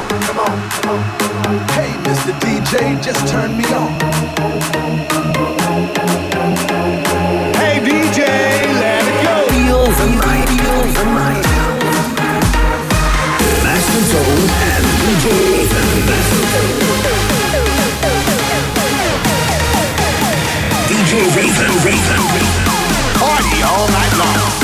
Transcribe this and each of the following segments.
come on, come on. Hey, Mr. DJ, just turn me on. Hey, DJ, let it go. Master and DJ DJ Raven, Raven. Party all night long.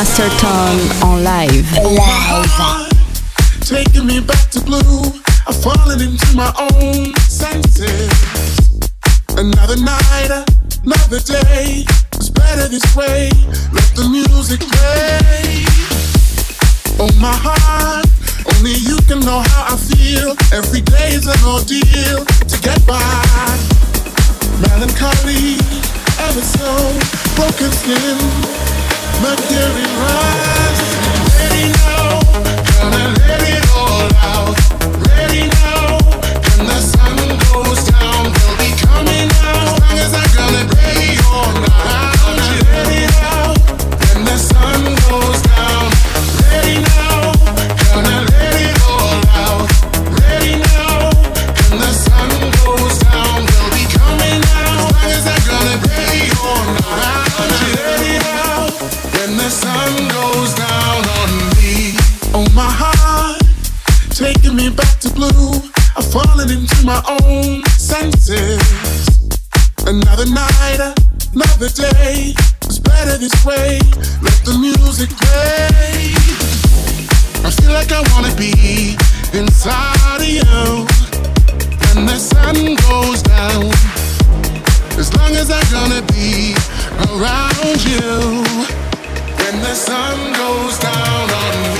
Masterton en live. live. Taking me back to blue. I've fallen into my own senses. Another night, another day. It's better this way. Let the music play. Oh my heart, only you can know how I feel. Every day is an ordeal to get by. Melancholy, ever so broken skin. Materialize. Ready now, gonna let it all out. Ready now. to blue. I've fallen into my own senses. Another night, another day. It's better this way. Let the music play. I feel like I wanna be inside of you. When the sun goes down, as long as I'm gonna be around you. When the sun goes down on me.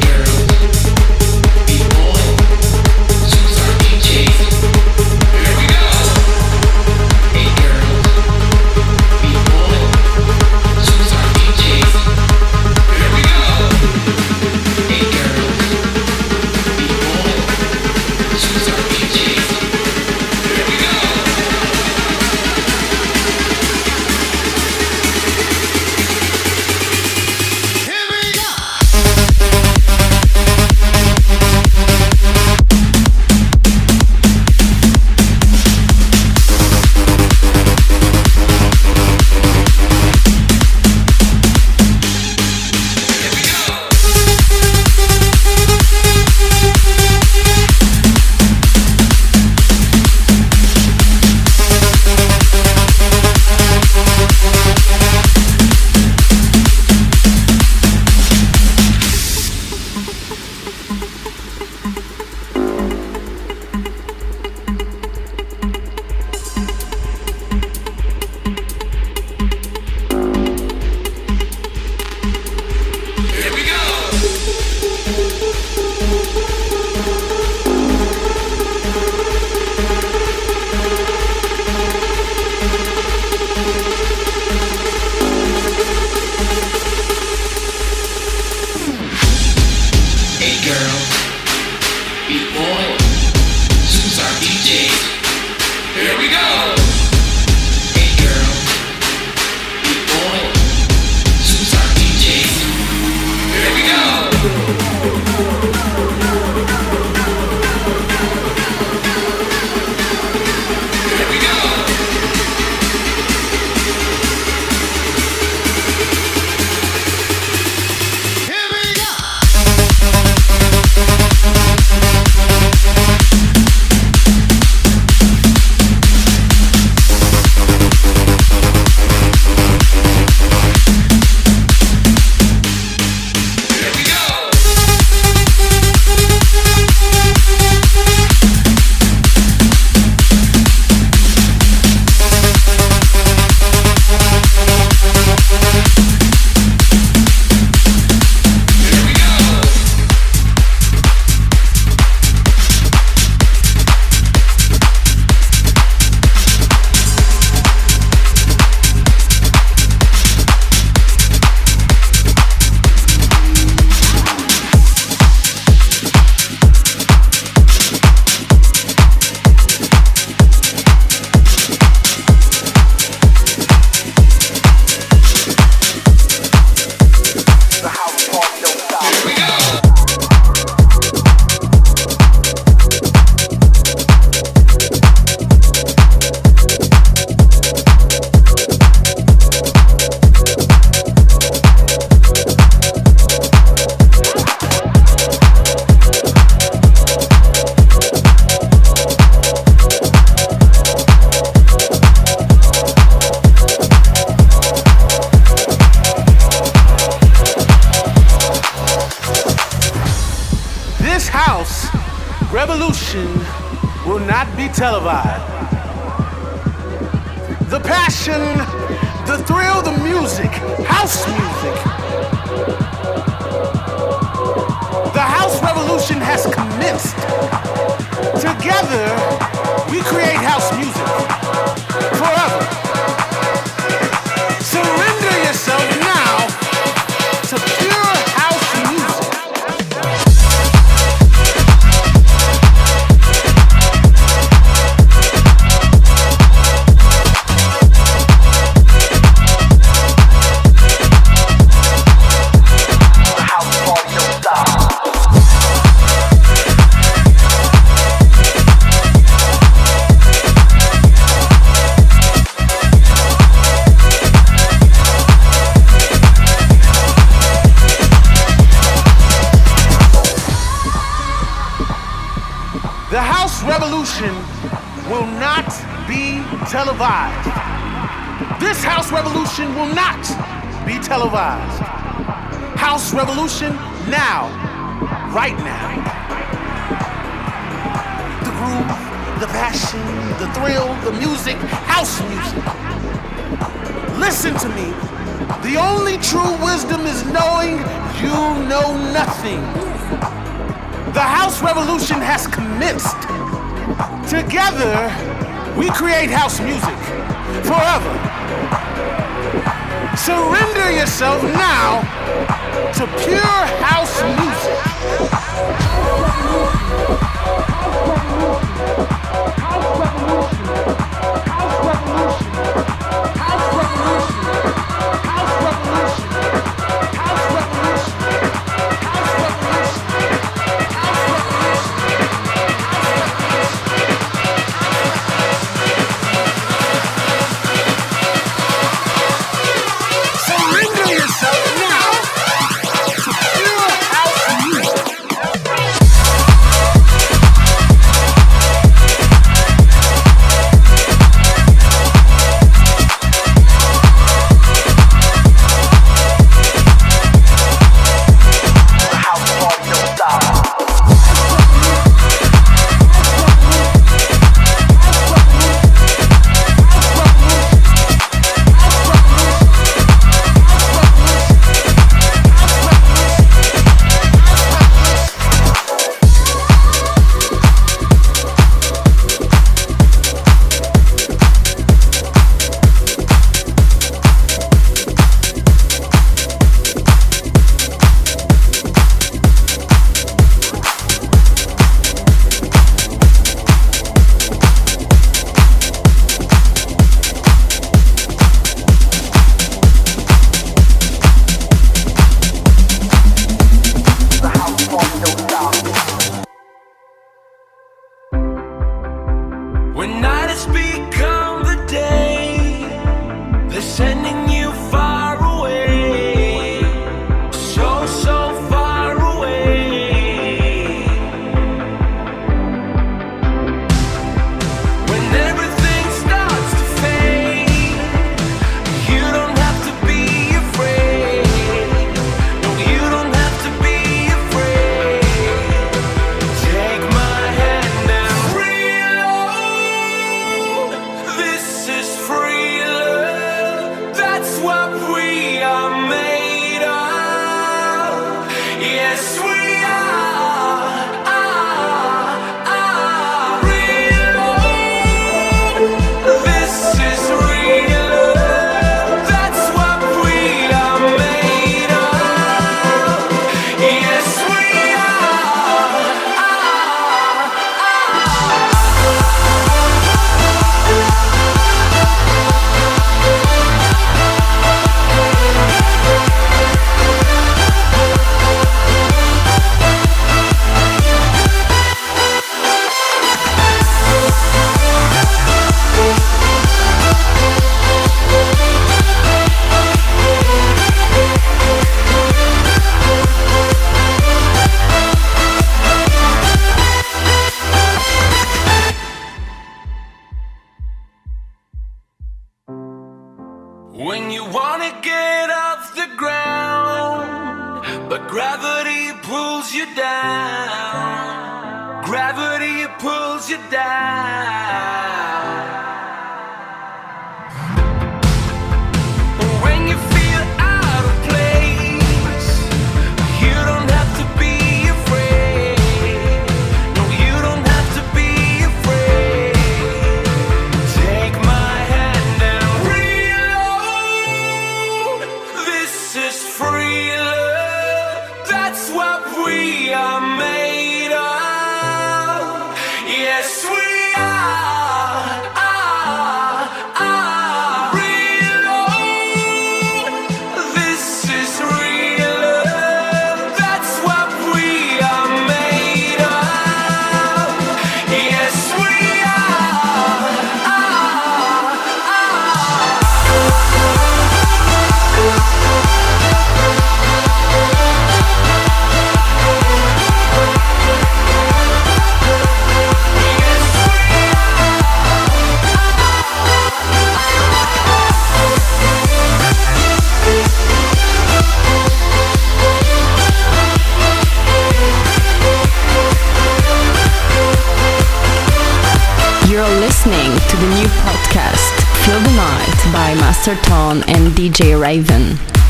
Master Tone and DJ Raven.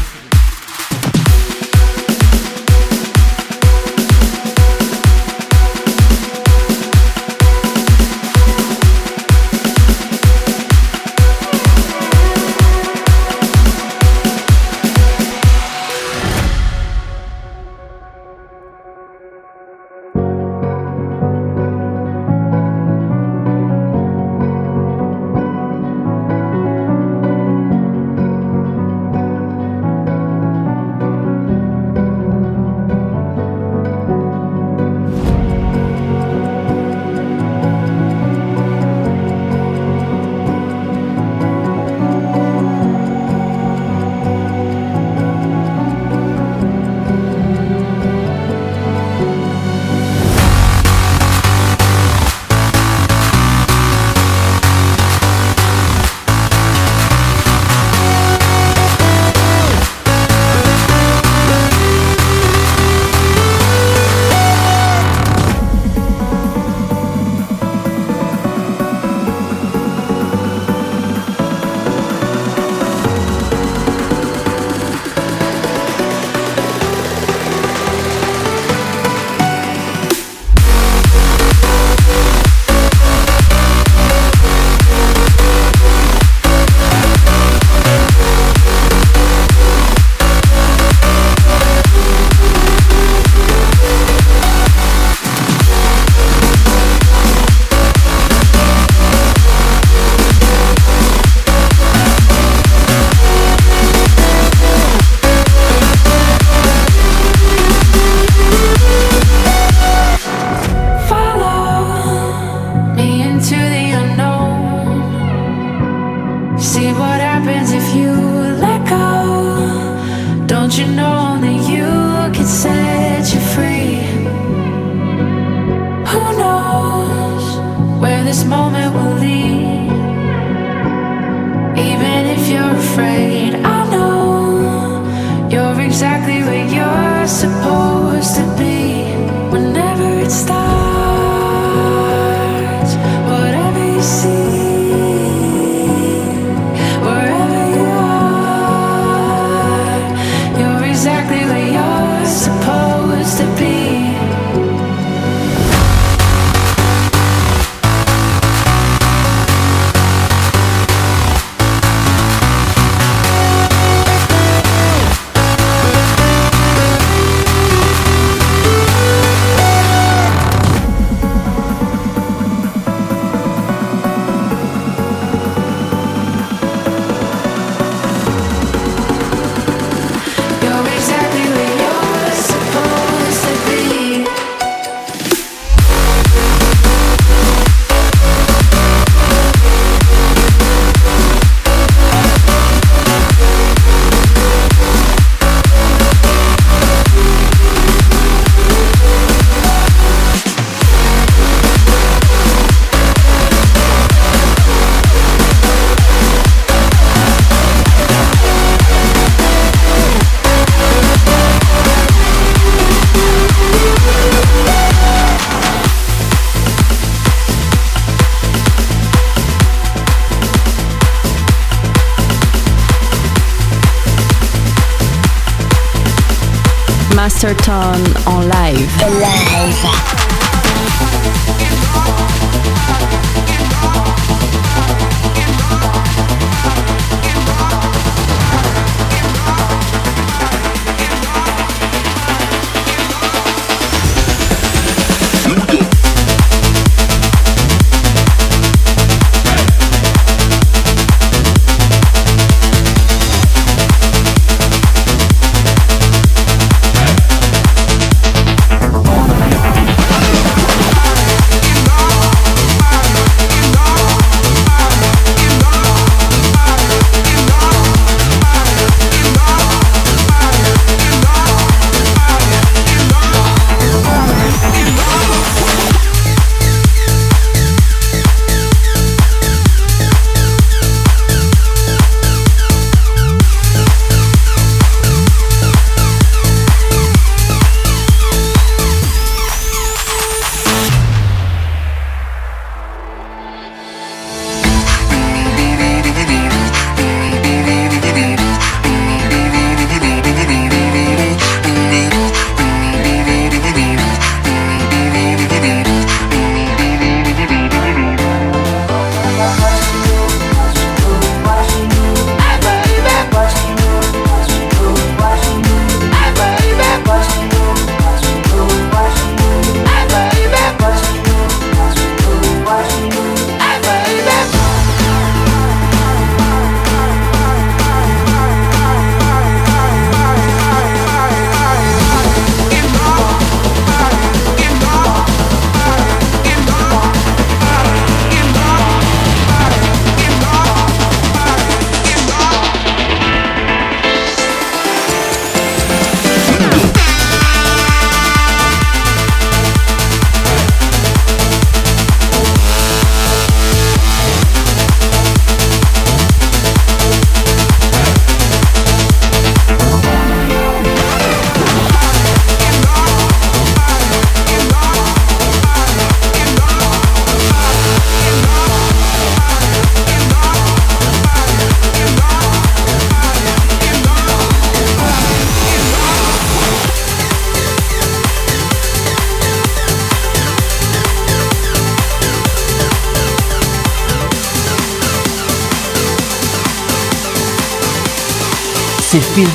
Master Tone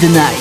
the Night.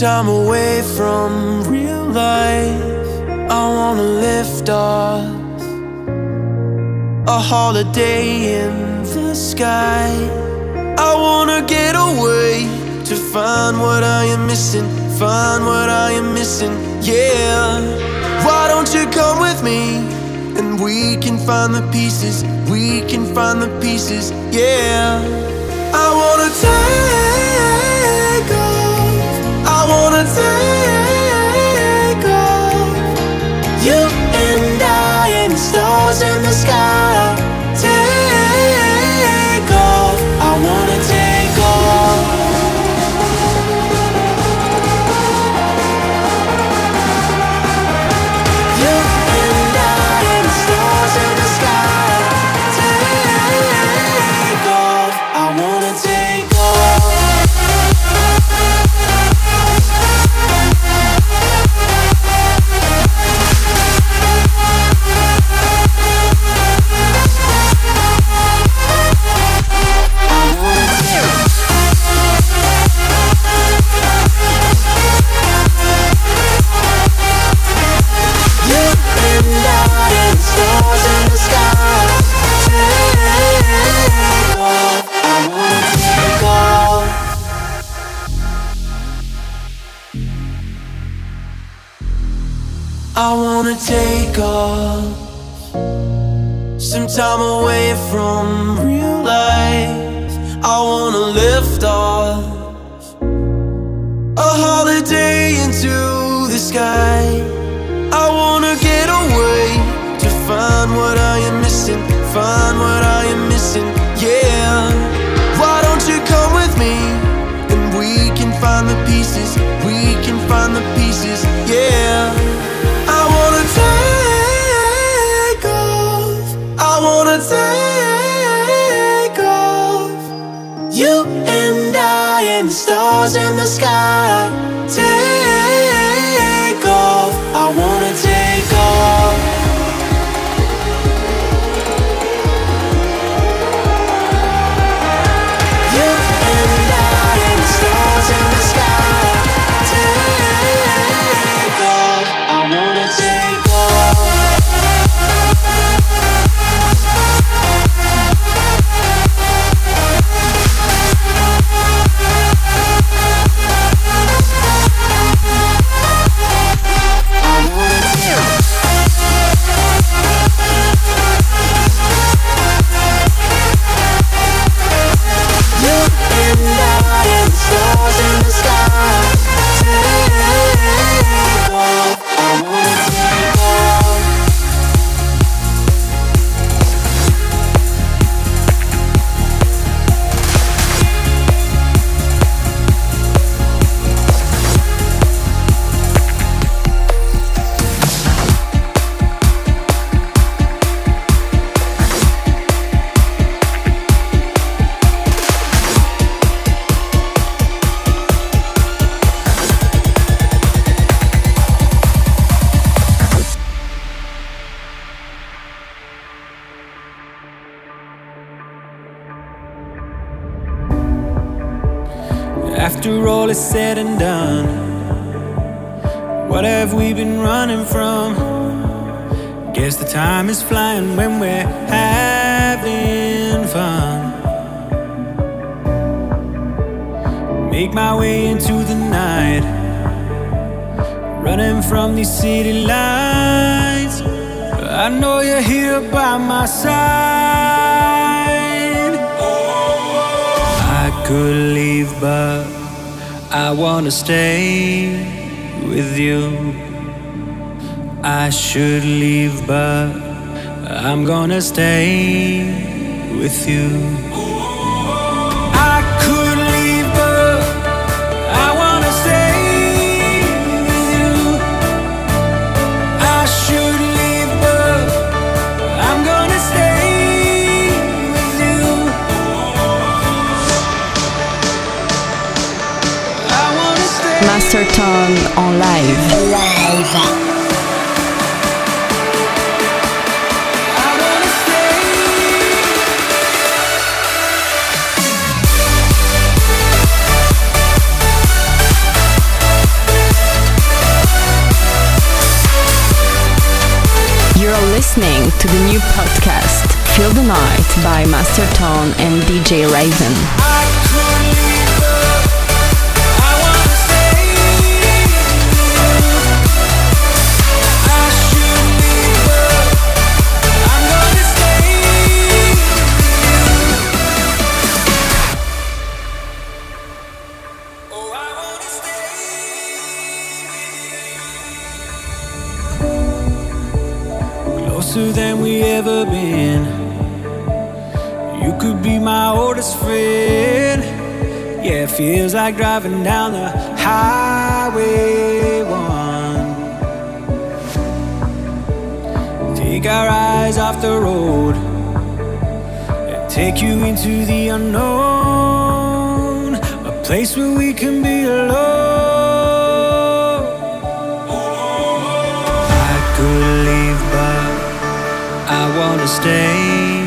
Time away from real life. I wanna lift off a holiday in the sky. I wanna get away to find what I am missing, find what I am missing, yeah. Why don't you come with me and we can find the pieces, we can find the pieces, yeah. I wanna take off some time away from real life. I wanna lift off a holiday into the sky. I wanna get away to find what I am missing, find what I am missing, yeah. Why don't you come with me and we can find the pieces, we can find the pieces, yeah. I wanna take off, I wanna take off. You and I and the stars in the sky. To stay with you. I should leave, but I'm gonna stay with you. Chatterton en live. Live. You're listening to the new podcast Feel the Night by Master Tone and DJ Raven. ever been. You could be my oldest friend. Yeah, it feels like driving down the highway one. Take our eyes off the road and take you into the unknown, a place where we can be alone. stay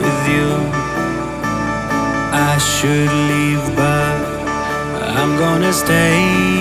with you. I should leave, but I'm gonna stay.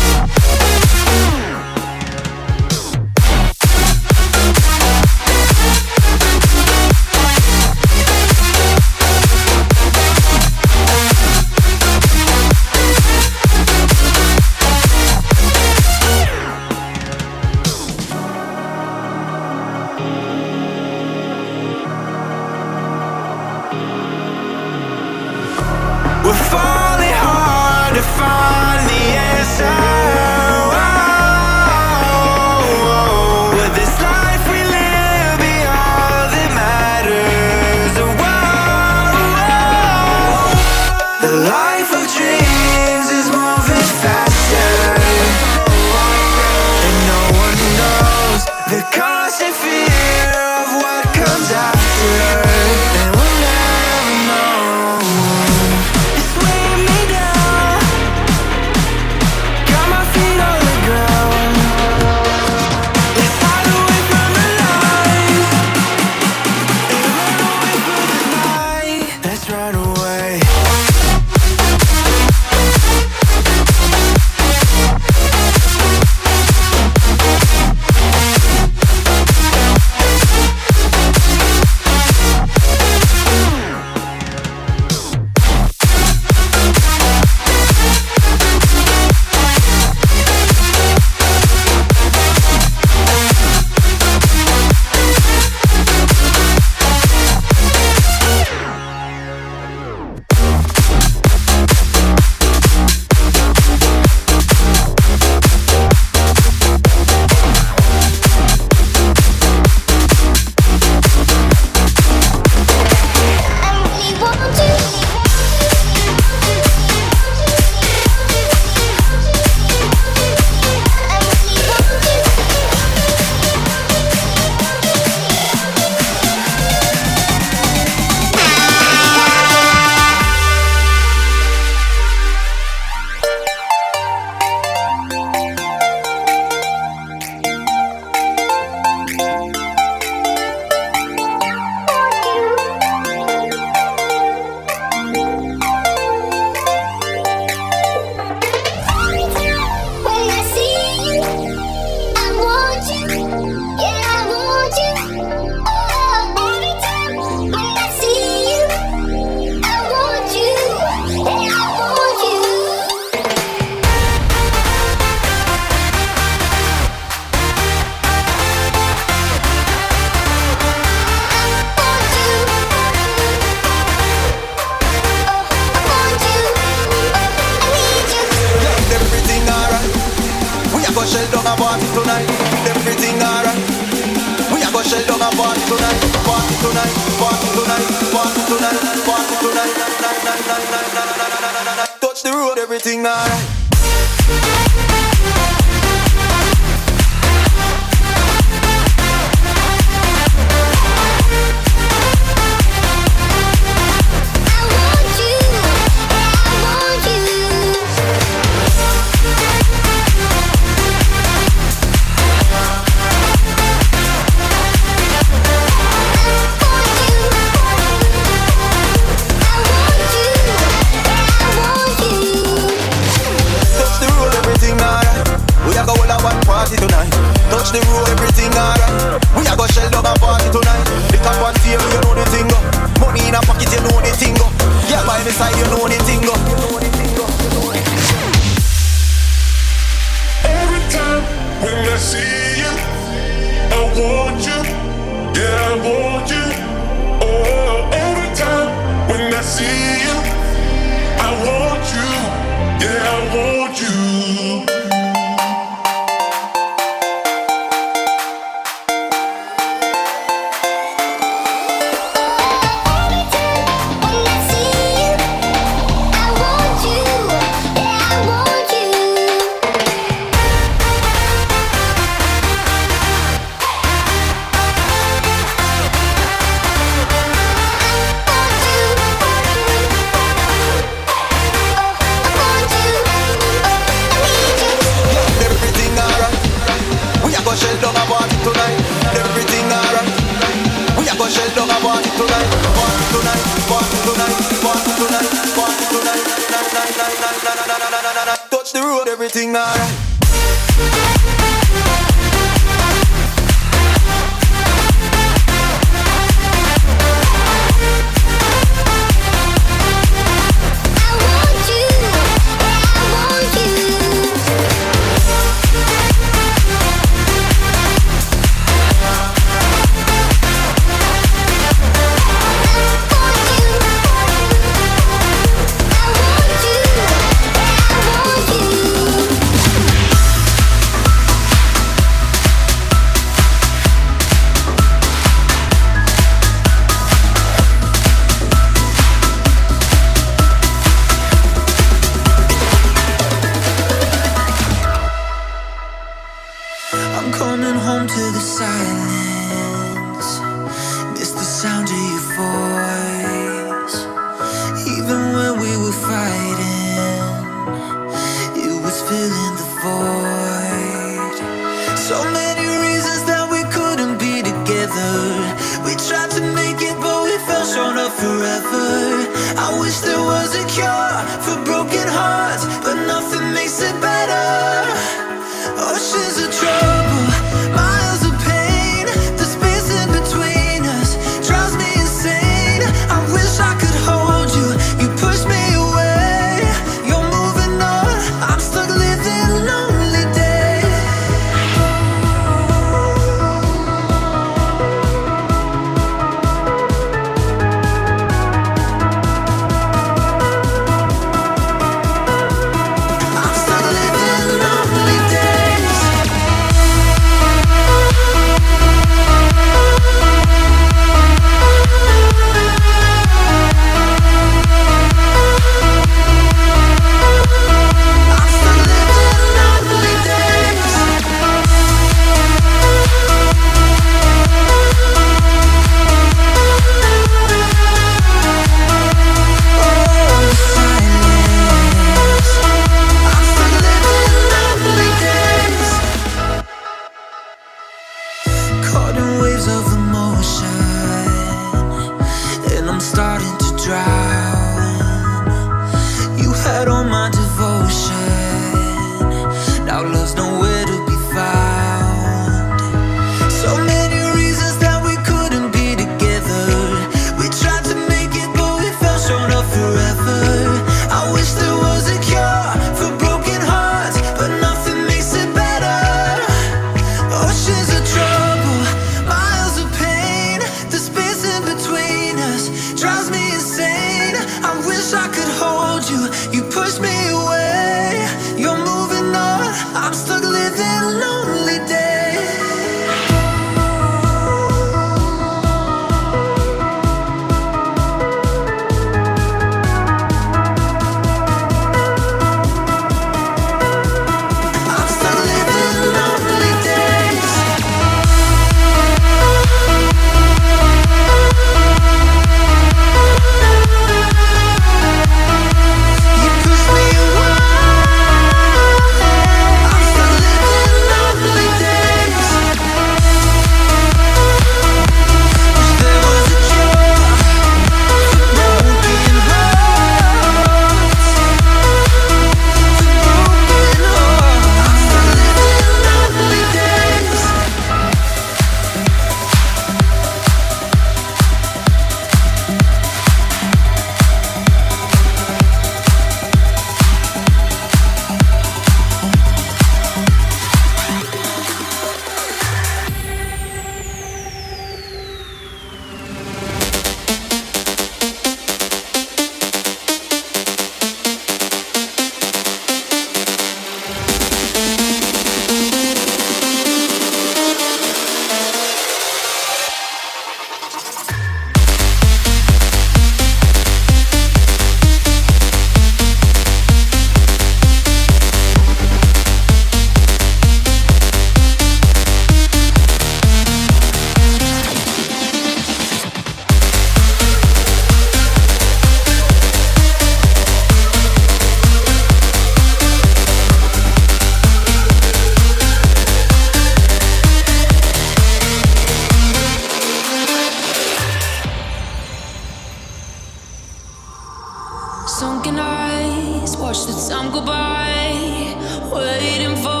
sunken eyes, watch the time go by, waiting for.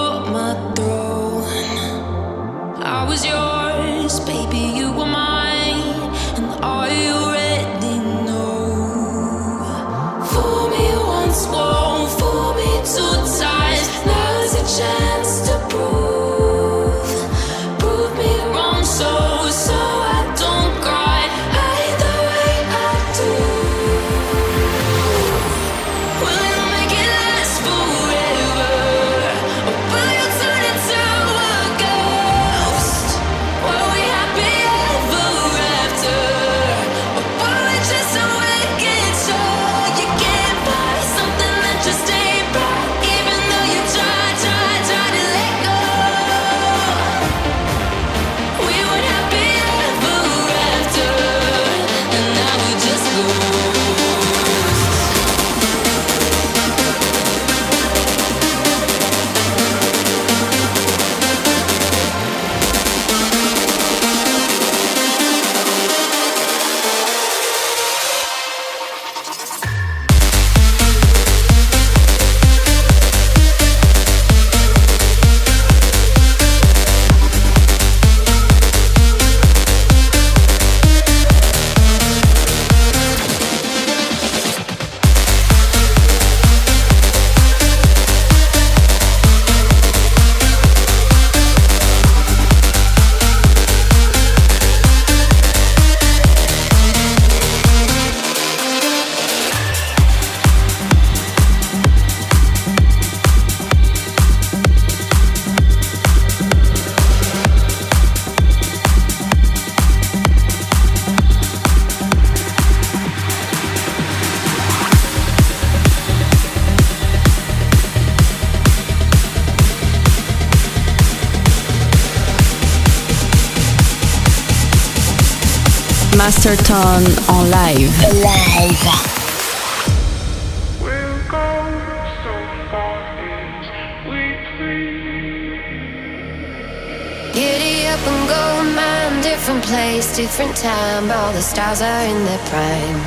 Chesterton en live. Live. and go man, different place, different time. All the stars are in their prime.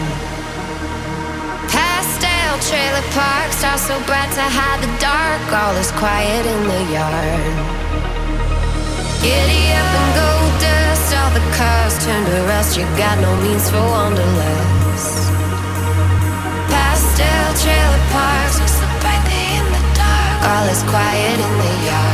Pastel trailer parks are so bright to hide the dark. All is quiet in the yard. Giddy up and go all the cars turned to rust. You got no means for wanderlust. Pastel trailer parks, we slip in the dark. All is quiet in the yard.